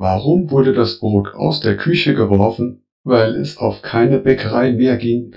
Warum wurde das Brot aus der Küche geworfen? Weil es auf keine Bäckerei mehr ging